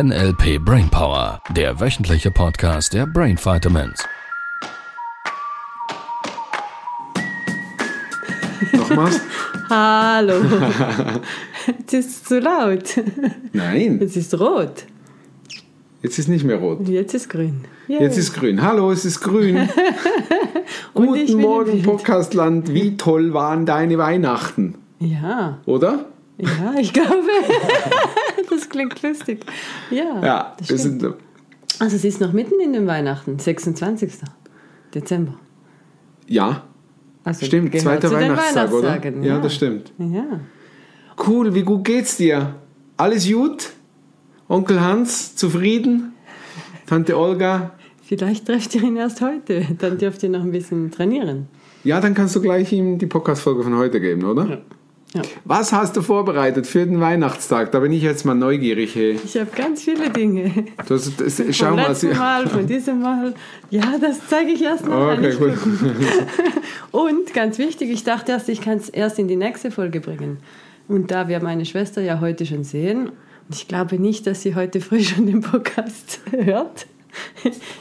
NLP Brainpower, der wöchentliche Podcast der Brain Vitamins. Nochmals? Hallo. Jetzt ist es zu laut. Nein, Jetzt ist rot. jetzt ist nicht mehr rot. Jetzt ist grün. Yay. Jetzt ist grün. Hallo, es ist grün. Guten Morgen. Podcastland. Wie toll waren deine Weihnachten? Ja, Oder? Ja, ich glaube. das klingt lustig. Ja, Ja, das wir stimmt. sind. Also es ist noch mitten in den Weihnachten, 26. Dezember. Ja, Also stimmt. Zweiter Weihnachtstag, oder? Weihnachtstagen, Ja, das stimmt. Ja. Cool, wie gut geht's dir? Alles gut? Onkel Hans, zufrieden? Tante Olga? Vielleicht trefft ihr ihn erst heute. Dann dürft ihr noch ein bisschen trainieren. Ja, dann kannst du gleich ihm die Podcast-Folge von heute geben, oder? Ja. Was hast du vorbereitet für den Weihnachtstag? Da bin ich jetzt mal neugierig. Hey. Ich habe ganz viele Dinge. Du hast, das, schau mal. Mal, von diesem Mal. Ja, das zeige ich erst noch. Okay, gut. Und ganz wichtig, ich dachte erst, ich kann es erst in die nächste Folge bringen. Und da wir meine Schwester ja heute schon sehen, und ich glaube nicht, dass sie heute früh schon den Podcast hört.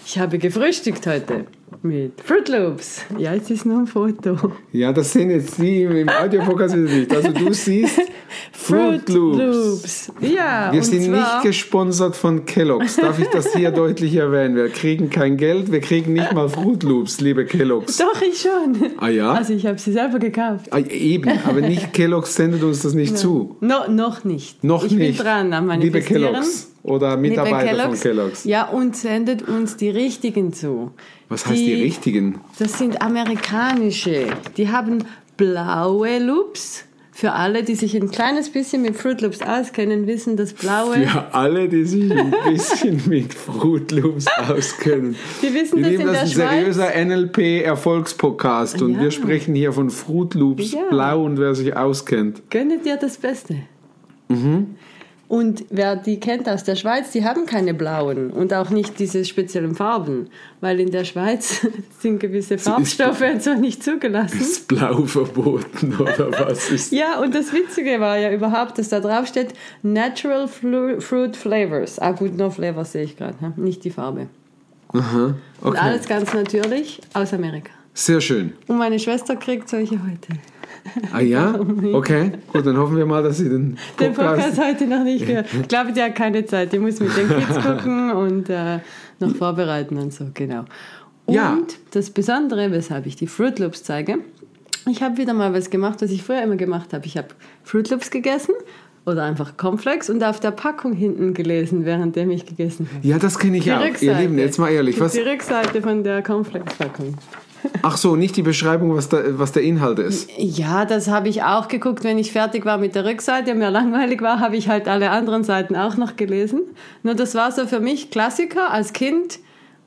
Ich habe gefrühstückt heute mit Fruit Loops. Ja, jetzt ist nur ein Foto. Ja, das sehen jetzt die im Audio-Podcast wieder nicht. Also du siehst Fruit Loops. Ja, Wir sind nicht gesponsert von Kellogg's. Darf ich das hier deutlich erwähnen? Wir kriegen kein Geld, wir kriegen nicht mal Fruit Loops, liebe Kellogg's. Doch, ich schon. Ah ja? Also ich habe sie selber gekauft. Ah, eben, aber nicht Kellogg's sendet uns das nicht zu. No, noch nicht. Noch ich nicht. bin dran am Liebe Manifestieren. Kellogg's oder Mitarbeiter von Kellogg's. Ja, und sendet uns die richtigen zu. Was heißt die richtigen? Das sind amerikanische. Die haben blaue Loops. Für alle, die sich ein kleines bisschen mit Fruit Loops auskennen, wissen, dass blaue. Für alle, die sich ein bisschen mit Fruit Loops auskennen. Die wissen Wir das in das der ein seriöser NLP-Erfolgspodcast und Ja. wir sprechen hier von Fruit Loops Ja. Blau und wer sich auskennt. Gönnet dir das Beste. Mhm. Und wer die kennt aus der Schweiz, die haben keine blauen und auch nicht diese speziellen Farben, weil in der Schweiz sind gewisse Farbstoffe und so nicht zugelassen. Ist Blau verboten oder was ist? Ja, und das Witzige war ja überhaupt, dass da drauf steht Natural Flu Fruit Flavors. Ah gut, no Flavors sehe ich gerade, nicht die Farbe. Aha, Und okay. alles ganz natürlich aus Amerika. Sehr schön. Und meine Schwester kriegt solche heute. Ah ja? Okay, gut, dann hoffen wir mal, dass Sie den Den Podcast Podcast... heute noch nicht gehört. Ich glaube, die hat keine Zeit. Die muss mit den Kids gucken und äh, noch vorbereiten und so, genau. Und Ja. das Besondere, weshalb ich die Fruit Loops zeige, ich habe wieder mal was gemacht, was ich früher immer gemacht habe. Ich habe Fruit Loops gegessen oder einfach Cornflakes und auf der Packung hinten gelesen, währenddem ich gegessen habe. Ja, das kenne ich Die auch. Ihr Rückseite. Lieben, jetzt mal ehrlich, was... Die Rückseite von der Cornflakes-Packung. Ach so, nicht die Beschreibung, was, da, was der Inhalt ist. Ja, das habe ich auch geguckt, wenn ich fertig war mit der Rückseite und mir langweilig war, habe ich halt alle anderen Seiten auch noch gelesen. Nur das war so für mich Klassiker als Kind.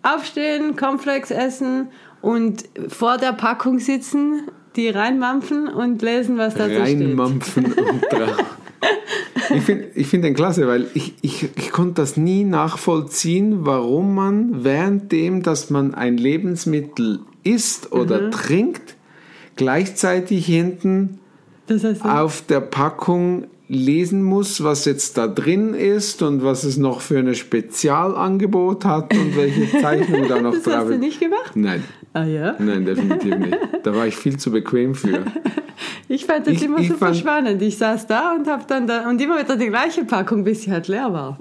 Aufstehen, Cornflakes essen und vor der Packung sitzen, die reinmampfen und lesen, was da so steht. Reinmampfen und. Ich finde ich find den klasse, weil ich, ich, ich konnte das nie nachvollziehen, warum man währenddem, dass man ein Lebensmittel isst oder Mhm. trinkt, gleichzeitig hinten Das heißt, auf der Packung lesen muss, was jetzt da drin ist und was es noch für ein Spezialangebot hat und welche Zeichnung da noch das drauf hast du ist. nicht gemacht? Nein, Ah ja? nein, definitiv nicht. Da war ich viel zu bequem für. Ich fand das Ich- immer ich super fand- spannend. Ich saß da und habe dann da und immer wieder die gleiche Packung, bis sie halt leer war.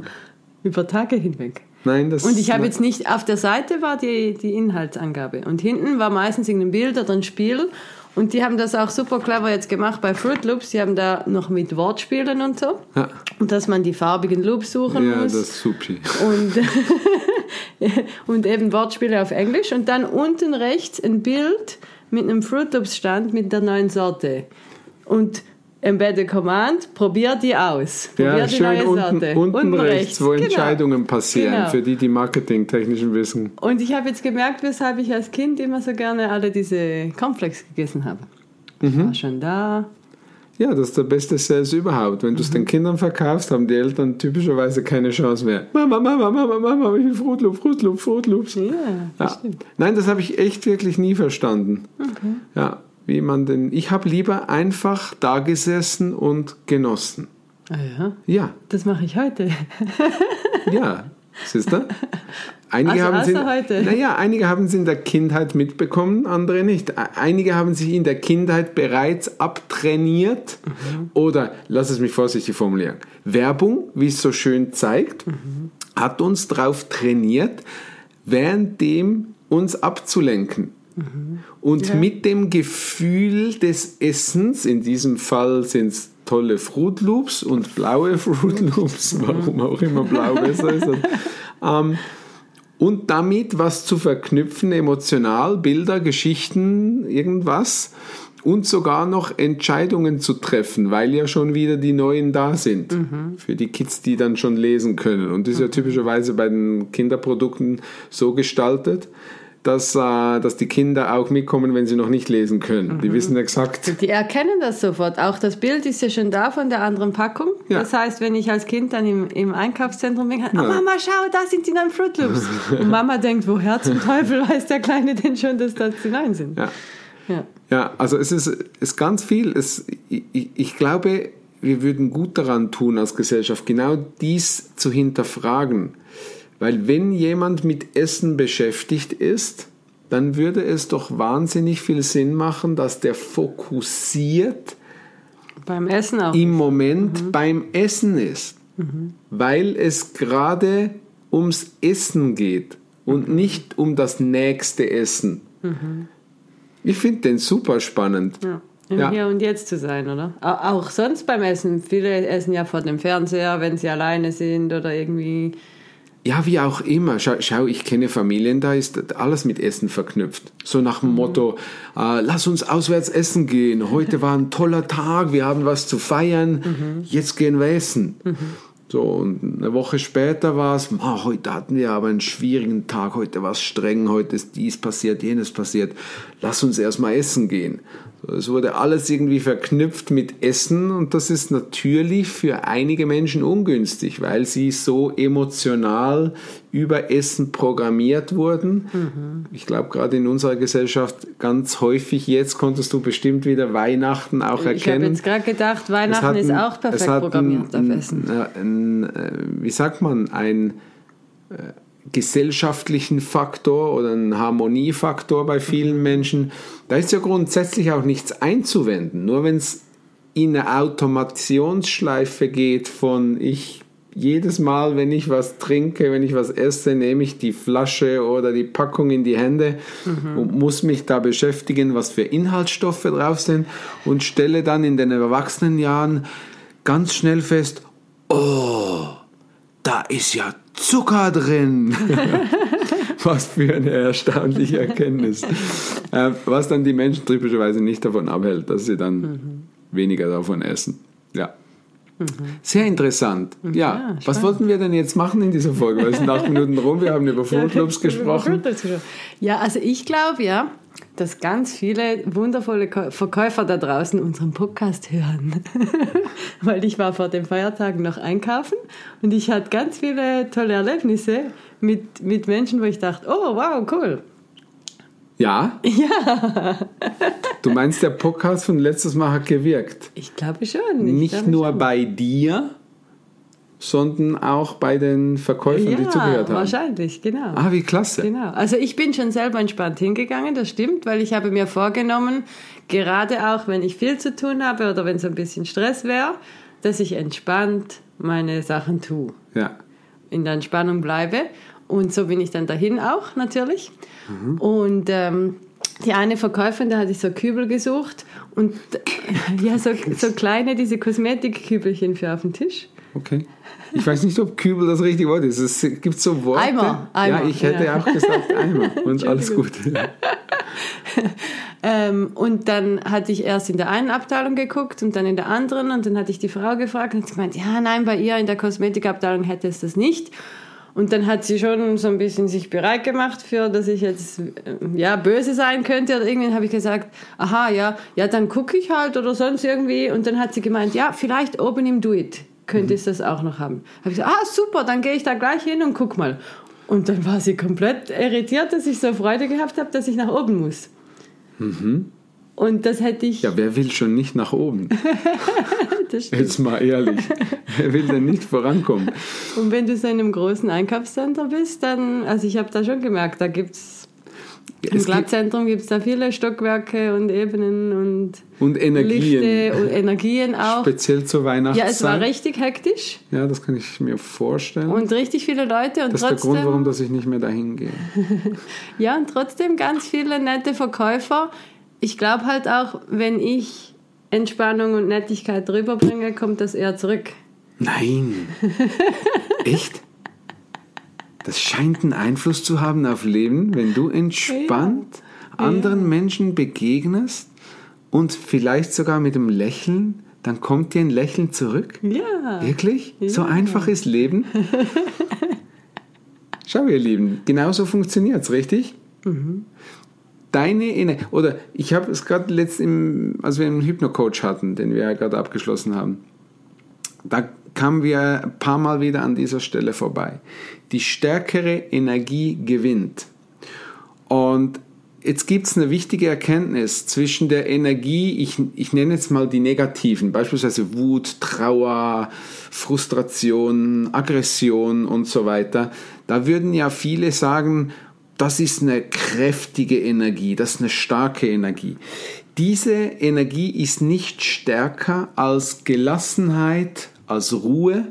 Über Tage hinweg. Nein, das Und ich habe jetzt nicht, auf der Seite war die, die Inhaltsangabe und hinten war meistens irgendein Bild oder ein Spiel und die haben das auch super clever jetzt gemacht bei Fruit Loops. Die haben da noch mit Wortspielen und so. Ja. Und dass man die farbigen Loops suchen Ja, muss. das ist supi. Und, und eben Wortspiele auf Englisch. Und dann unten rechts ein Bild mit einem Fruit Loops Stand mit der neuen Sorte. Und Embedded Command, probier die aus. Probier Ja, die schön neue unten, Sorte. unten, rechts, wo Genau. Entscheidungen passieren, Genau. für die, die marketingtechnischen wissen. Und ich habe jetzt gemerkt, weshalb ich als Kind immer so gerne alle diese Cornflakes gegessen habe. Ich Mhm. war schon da. Ja, das ist der beste Sales überhaupt. Wenn du Mhm. es den Kindern verkaufst, haben die Eltern typischerweise keine Chance mehr. Mama, Mama, Mama, Mama, ich will Fruit Loop, Fruit Loop, Fruit Loops. Ja, das Ja. stimmt. Nein, das habe ich echt wirklich nie verstanden. Ja, wie man denn. Ich habe lieber einfach da gesessen und genossen. Ah ja, Ja, das mache ich heute. ja, siehst du? Einige Also haben sie, außer heute. Naja, einige haben sie in der Kindheit mitbekommen, andere nicht. Einige haben sich in der Kindheit bereits abtrainiert Mhm. oder, lass es mich vorsichtig formulieren, Werbung, wie es so schön zeigt, Mhm. hat uns darauf trainiert, währenddem uns abzulenken. Mhm. Und mit dem Gefühl des Essens, in diesem Fall sind es tolle Fruit Loops und blaue Fruit Loops, warum auch immer blau besser ist. ähm, und damit was zu verknüpfen, emotional, Bilder, Geschichten, irgendwas und sogar noch Entscheidungen zu treffen, weil ja schon wieder die neuen da sind für die Kids, die dann schon lesen können. Und das ist ja typischerweise bei den Kinderprodukten so gestaltet, dass, äh, dass die Kinder auch mitkommen, wenn sie noch nicht lesen können. Die wissen exakt, Die erkennen das sofort. Auch das Bild ist ja schon da von der anderen Packung. Ja. Das heißt, wenn ich als Kind dann im, im Einkaufszentrum bin, oh Mama, schau, da sind die neuen Fruit Loops. Und Mama denkt, woher zum Teufel weiß der Kleine denn schon, dass das die neuen sind? ja. Ja. Ja, also es ist, ist ganz viel. Es, ich, ich glaube, wir würden gut daran tun als Gesellschaft, genau dies zu hinterfragen. Weil wenn jemand mit Essen beschäftigt ist, dann würde es doch wahnsinnig viel Sinn machen, dass der fokussiert Beim Essen auch. im Moment beim Essen ist. Weil es gerade ums Essen geht und nicht um das nächste Essen. Ich finde den super spannend. Ja. Im Ja. Hier und Jetzt zu sein, oder? Au- Auch sonst beim Essen. Viele essen ja vor dem Fernseher, wenn sie alleine sind oder irgendwie. Ja, wie auch immer. Schau, schau, ich kenne Familien, da ist alles mit Essen verknüpft. So nach dem Motto, äh, lass uns auswärts essen gehen. Heute war ein toller Tag, wir haben was zu feiern, jetzt gehen wir essen. So, und eine Woche später war es, "Ah, heute hatten wir aber einen schwierigen Tag, heute war es streng, heute ist dies passiert, jenes passiert. Lass uns erstmal essen gehen. Es wurde alles irgendwie verknüpft mit Essen und das ist natürlich für einige Menschen ungünstig, weil sie so emotional über Essen programmiert wurden. Ich glaube, gerade in unserer Gesellschaft ganz häufig, jetzt konntest du bestimmt wieder Weihnachten auch Ich habe erkennen. jetzt gerade gedacht, Weihnachten hat ist auch perfekt programmiert auf ein, Essen. Ein, ein, äh, wie sagt man, ein äh, gesellschaftlichen Faktor oder einen Harmoniefaktor bei vielen Menschen. Da ist ja grundsätzlich auch nichts einzuwenden. Nur wenn es in eine Automationsschleife geht von ich jedes Mal, wenn ich was trinke, wenn ich was esse, nehme ich die Flasche oder die Packung in die Hände und muss mich da beschäftigen, was für Inhaltsstoffe drauf sind und stelle dann in den Erwachsenenjahren ganz schnell fest, oh, da ist ja Zucker drin. was für eine erstaunliche Erkenntnis. Äh, was dann die Menschen typischerweise nicht davon abhält, dass sie dann weniger davon essen. Ja. Sehr interessant. Ja, was wollten wir denn jetzt machen in dieser Folge? Es sind acht Minuten rum, wir haben über Loops gesprochen. Ja, also ich glaube ja, dass ganz viele wundervolle Verkäufer da draußen unseren Podcast hören. Weil ich war vor den Feiertagen noch einkaufen und ich hatte ganz viele tolle Erlebnisse mit, mit Menschen, wo ich dachte, oh wow, cool. Ja? Ja. Du meinst, der Podcast von letztes Mal hat gewirkt? Ich glaube schon. Ich Nicht glaube nur schon. bei dir, sondern auch bei den Verkäufern, die zugehört Ja, haben. wahrscheinlich, genau. Ah, wie klasse. Genau. Also ich bin schon selber entspannt hingegangen, das stimmt, weil ich habe mir vorgenommen, gerade auch wenn ich viel zu tun habe oder wenn so ein bisschen Stress wäre, dass ich entspannt meine Sachen tue, Ja. in der Entspannung bleibe. Und so bin ich dann dahin auch natürlich. Und ähm, die eine Verkäuferin, da hatte ich so Kübel gesucht und ja, so, so kleine, diese Kosmetikkübelchen für auf den Tisch. Okay. Ich weiß nicht, ob Kübel das richtige Wort ist. Es gibt so Worte. Eimer, Eimer, ja, ich hätte ja. auch gesagt Eimer. Und alles gut. Ähm, und dann hatte ich erst in der einen Abteilung geguckt und dann in der anderen und dann hatte ich die Frau gefragt und sie gemeint, ja, nein, bei ihr in der Kosmetikabteilung hätte es das nicht. Und dann hat sie schon so ein bisschen sich bereit gemacht für, dass ich jetzt äh, ja böse sein könnte oder irgendwie habe ich gesagt, aha, ja, ja, dann gucke ich halt oder sonst irgendwie und dann hat sie gemeint, ja, vielleicht oben im Do It könnte es das auch noch haben. Habe ich gesagt, ah, super, dann gehe ich da gleich hin und guck mal. Und dann war sie komplett irritiert, dass ich so Freude gehabt habe, dass ich nach oben muss. Und das hätte ich. Ja, wer will schon nicht nach oben? Jetzt mal ehrlich. Wer will denn nicht vorankommen? Und wenn du so in einem großen Einkaufscenter bist, dann, also ich habe da schon gemerkt, da gibt es im Glattzentrum gibt es da viele Stockwerke und Ebenen und und Energien. Lifte und Energien auch. Speziell zur Weihnachtszeit. Ja, es war richtig hektisch Ja, das kann ich mir vorstellen. und richtig viele Leute und das ist der Grund, warum dass ich nicht mehr dahin gehe. ja, und trotzdem ganz viele nette Verkäufer. Ich glaube halt auch, wenn ich Entspannung und Nettigkeit rüberbringe, kommt das eher zurück. Nein. Echt? Das scheint einen Einfluss zu haben auf Leben, wenn du entspannt anderen Menschen begegnest und vielleicht sogar mit einem Lächeln, dann kommt dir ein Lächeln zurück. Ja. Wirklich? So Ja. einfach ist Leben? Schau, ihr Lieben, genau so funktioniert es, richtig? Deine Energie, oder ich habe es gerade letzt, im, als wir einen Hypno-Coach hatten, den wir ja gerade abgeschlossen haben, da kamen wir ein paar Mal wieder an dieser Stelle vorbei. Die stärkere Energie gewinnt. Und jetzt gibt es eine wichtige Erkenntnis zwischen der Energie, ich, ich nenne jetzt mal die negativen, beispielsweise Wut, Trauer, Frustration, Aggression und so weiter. Da würden ja viele sagen, das ist eine kräftige Energie, das ist eine starke Energie. Diese Energie ist nicht stärker als Gelassenheit, als Ruhe,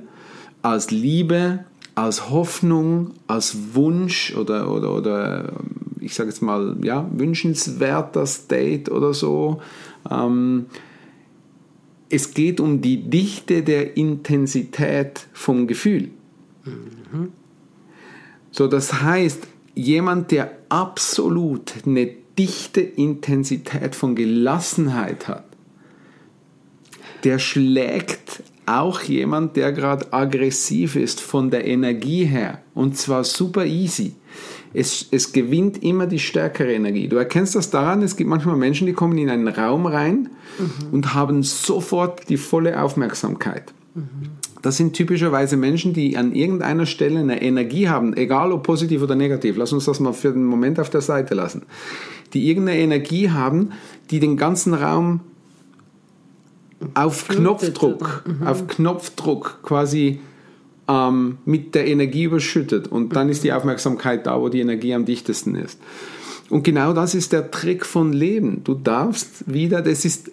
als Liebe, als Hoffnung, als Wunsch oder, oder, oder ich sage jetzt mal, ja, wünschenswerter State oder so. Ähm, es geht um die Dichte der Intensität vom Gefühl. So, das heißt, jemand, der absolut eine dichte Intensität von Gelassenheit hat, der schlägt auch jemand, der gerade aggressiv ist von der Energie her. Und zwar super easy. Es, es gewinnt immer die stärkere Energie. Du erkennst das daran, es gibt manchmal Menschen, die kommen in einen Raum rein und haben sofort die volle Aufmerksamkeit. Das sind typischerweise Menschen, die an irgendeiner Stelle eine Energie haben, egal ob positiv oder negativ. Lass uns das mal für den Moment auf der Seite lassen. Die irgendeine Energie haben, die den ganzen Raum auf Knopfdruck, auf Knopfdruck quasi ähm, mit der Energie überschüttet. Und dann ist die Aufmerksamkeit da, wo die Energie am dichtesten ist. Und genau das ist der Trick von Leben. Du darfst wieder, das ist,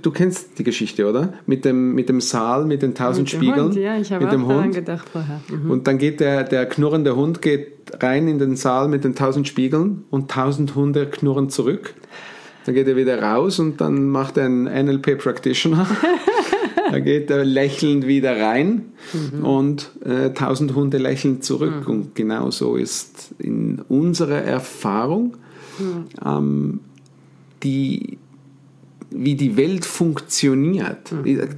du kennst die Geschichte, oder? Mit dem, mit dem Saal, mit den tausend Mit Spiegeln. Hund, ja, ich habe mit auch dem daran Hund. gedacht vorher. Mhm. Und dann geht der, der knurrende Hund geht rein in den Saal mit den tausend Spiegeln und tausend Hunde knurren zurück. Dann geht er wieder raus und dann macht er einen NLP Practitioner. da geht er lächelnd wieder rein und äh, tausend Hunde lächeln zurück. Und genau so ist in unserer Erfahrung ähm, die wie die Welt funktioniert.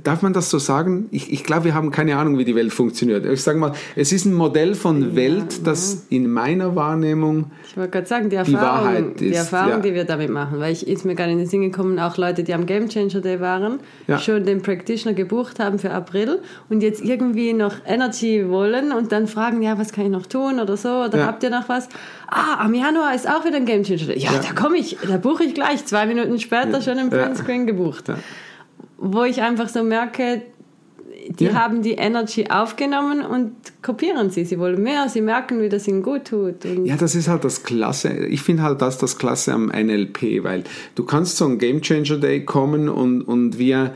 Darf man das so sagen? Ich, ich glaube, wir haben keine Ahnung, wie die Welt funktioniert. Ich sage mal, es ist ein Modell von Welt, das in meiner Wahrnehmung Ich wollte gerade sagen, die Die Erfahrung, Wahrheit die, ist, Erfahrung ja. die wir damit machen, weil ich ist mir gerade in den Sinn gekommen, auch Leute, die am Game Changer Day waren, Ja. schon den Practitioner gebucht haben für April und jetzt irgendwie noch Energy wollen und dann fragen, ja, was kann ich noch tun oder so, oder Ja. habt ihr noch was? Ah, am Januar ist auch wieder ein Game Changer Day. Ja, Ja. da komme ich, da buche ich gleich, zwei Minuten später schon im Ja. Printscreen gebucht. Ja. Wo ich einfach so merke, die Ja. haben die Energy aufgenommen und kopieren sie. Sie wollen mehr, sie merken, wie das ihnen gut tut. Ja, das ist halt das Klasse. Ich finde halt das das Klasse am NLP, weil du kannst zu einem Game Changer Day kommen und, und wir,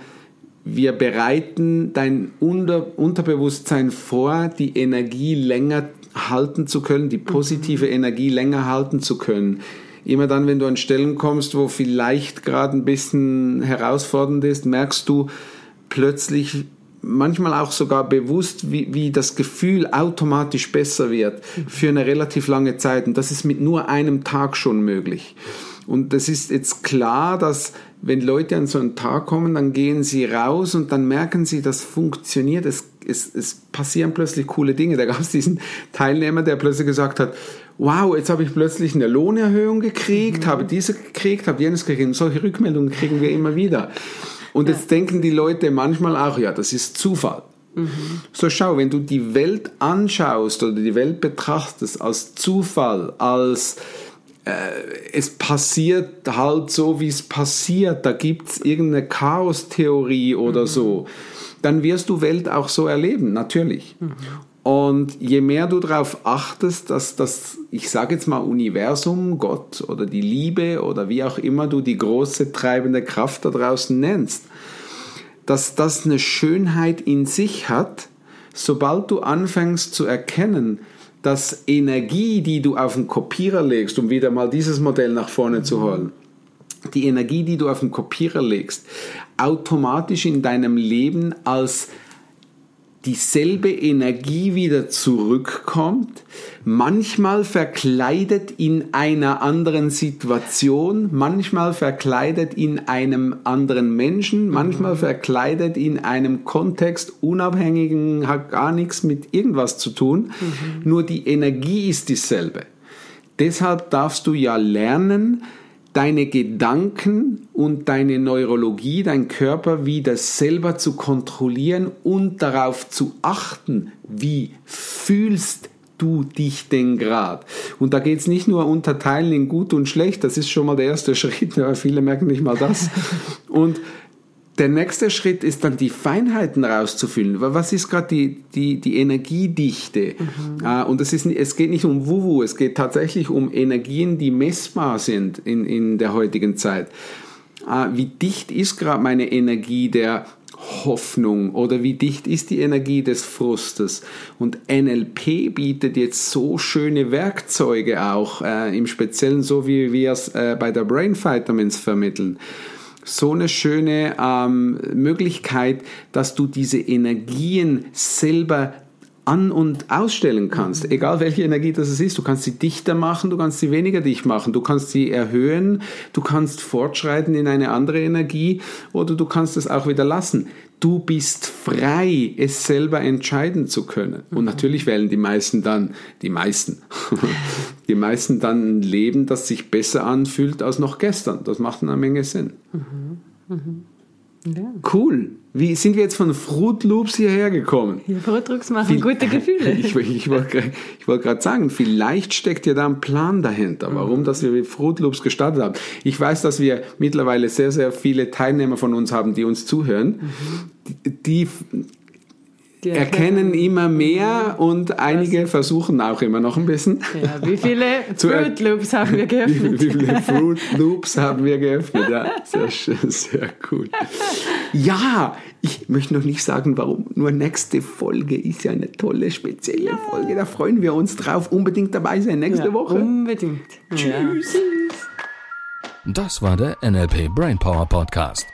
wir bereiten dein Unter, Unterbewusstsein vor, die Energie länger halten zu können, die positive Energie länger halten zu können. Immer dann, wenn du an Stellen kommst, wo vielleicht gerade ein bisschen herausfordernd ist, merkst du plötzlich manchmal auch sogar bewusst, wie, wie das Gefühl automatisch besser wird für eine relativ lange Zeit. Und das ist mit nur einem Tag schon möglich. Und das ist jetzt klar, dass wenn Leute an so einen Tag kommen, dann gehen sie raus und dann merken sie, das funktioniert. Es, es, es passieren plötzlich coole Dinge. Da gab es diesen Teilnehmer, der plötzlich gesagt hat, wow, jetzt habe ich plötzlich eine Lohnerhöhung gekriegt, habe diese gekriegt, habe jenes gekriegt. Und solche Rückmeldungen kriegen wir immer wieder. Und jetzt denken die Leute manchmal auch, ja, das ist Zufall. So schau, wenn du die Welt anschaust oder die Welt betrachtest als Zufall, als es passiert halt so, wie es passiert, da gibt es irgendeine Chaostheorie oder mhm. so, dann wirst du Welt auch so erleben, natürlich. Mhm. Und je mehr du darauf achtest, dass das, ich sage jetzt mal Universum, Gott oder die Liebe oder wie auch immer du die große treibende Kraft da draußen nennst, dass das eine Schönheit in sich hat, sobald du anfängst zu erkennen, dass Energie, die du auf den Kopierer legst, um wieder mal dieses Modell nach vorne zu holen, die Energie, die du auf den Kopierer legst, automatisch in deinem Leben als dieselbe Energie wieder zurückkommt, manchmal verkleidet in einer anderen Situation, manchmal verkleidet in einem anderen Menschen, manchmal verkleidet in einem Kontext unabhängigen, hat gar nichts mit irgendwas zu tun, mhm. nur die Energie ist dieselbe. Deshalb darfst du ja lernen, deine Gedanken und deine Neurologie, dein Körper wieder selber zu kontrollieren und darauf zu achten, wie fühlst du dich denn gerade? Und da geht es nicht nur unterteilen in gut und schlecht, das ist schon mal der erste Schritt, aber viele merken nicht mal das. Und der nächste Schritt ist dann die Feinheiten rauszufühlen. Was ist gerade die, die, die Energiedichte? Mhm. Uh, und es, ist, es geht nicht um Wuwu, es geht tatsächlich um Energien, die messbar sind in, in der heutigen Zeit. Uh, wie dicht ist gerade meine Energie der Hoffnung oder wie dicht ist die Energie des Frustes? Und NLP bietet jetzt so schöne Werkzeuge auch, äh, im Speziellen so wie wir es äh, bei der Brain Vitamins vermitteln so eine schöne ähm, Möglichkeit, dass du diese Energien selber an- und ausstellen kannst, mhm. egal welche Energie das ist. Du kannst sie dichter machen, du kannst sie weniger dicht machen, du kannst sie erhöhen, du kannst fortschreiten in eine andere Energie oder du kannst es auch wieder lassen. Du bist frei, es selber entscheiden zu können. Und mhm. natürlich wählen die meisten dann, die meisten, die meisten dann ein Leben, das sich besser anfühlt als noch gestern. Das macht eine Menge Sinn. Mhm. Mhm. Ja. Cool. Wie sind wir jetzt von Fruit Loops hierher gekommen? Ja, Fruit Loops machen gute Gefühle. ich, ich wollte wollt gerade sagen, vielleicht steckt ja da ein Plan dahinter, warum mhm. dass wir mit Fruit Loops gestartet haben. Ich weiß, dass wir mittlerweile sehr, sehr viele Teilnehmer von uns haben, die uns zuhören. Mhm. Die, die die erkennen immer mehr und einige versuchen auch immer noch ein bisschen. Ja, wie viele Fruit Loops haben wir geöffnet? Wie, wie viele Fruit Loops haben wir geöffnet? Ja, sehr schön, sehr gut. Ja, ich möchte noch nicht sagen, warum. Nur nächste Folge ist ja eine tolle, spezielle ja. Folge. Da freuen wir uns drauf. Unbedingt dabei sein nächste ja, Woche. Unbedingt. Tschüss. Das war der NLP Brainpower Podcast.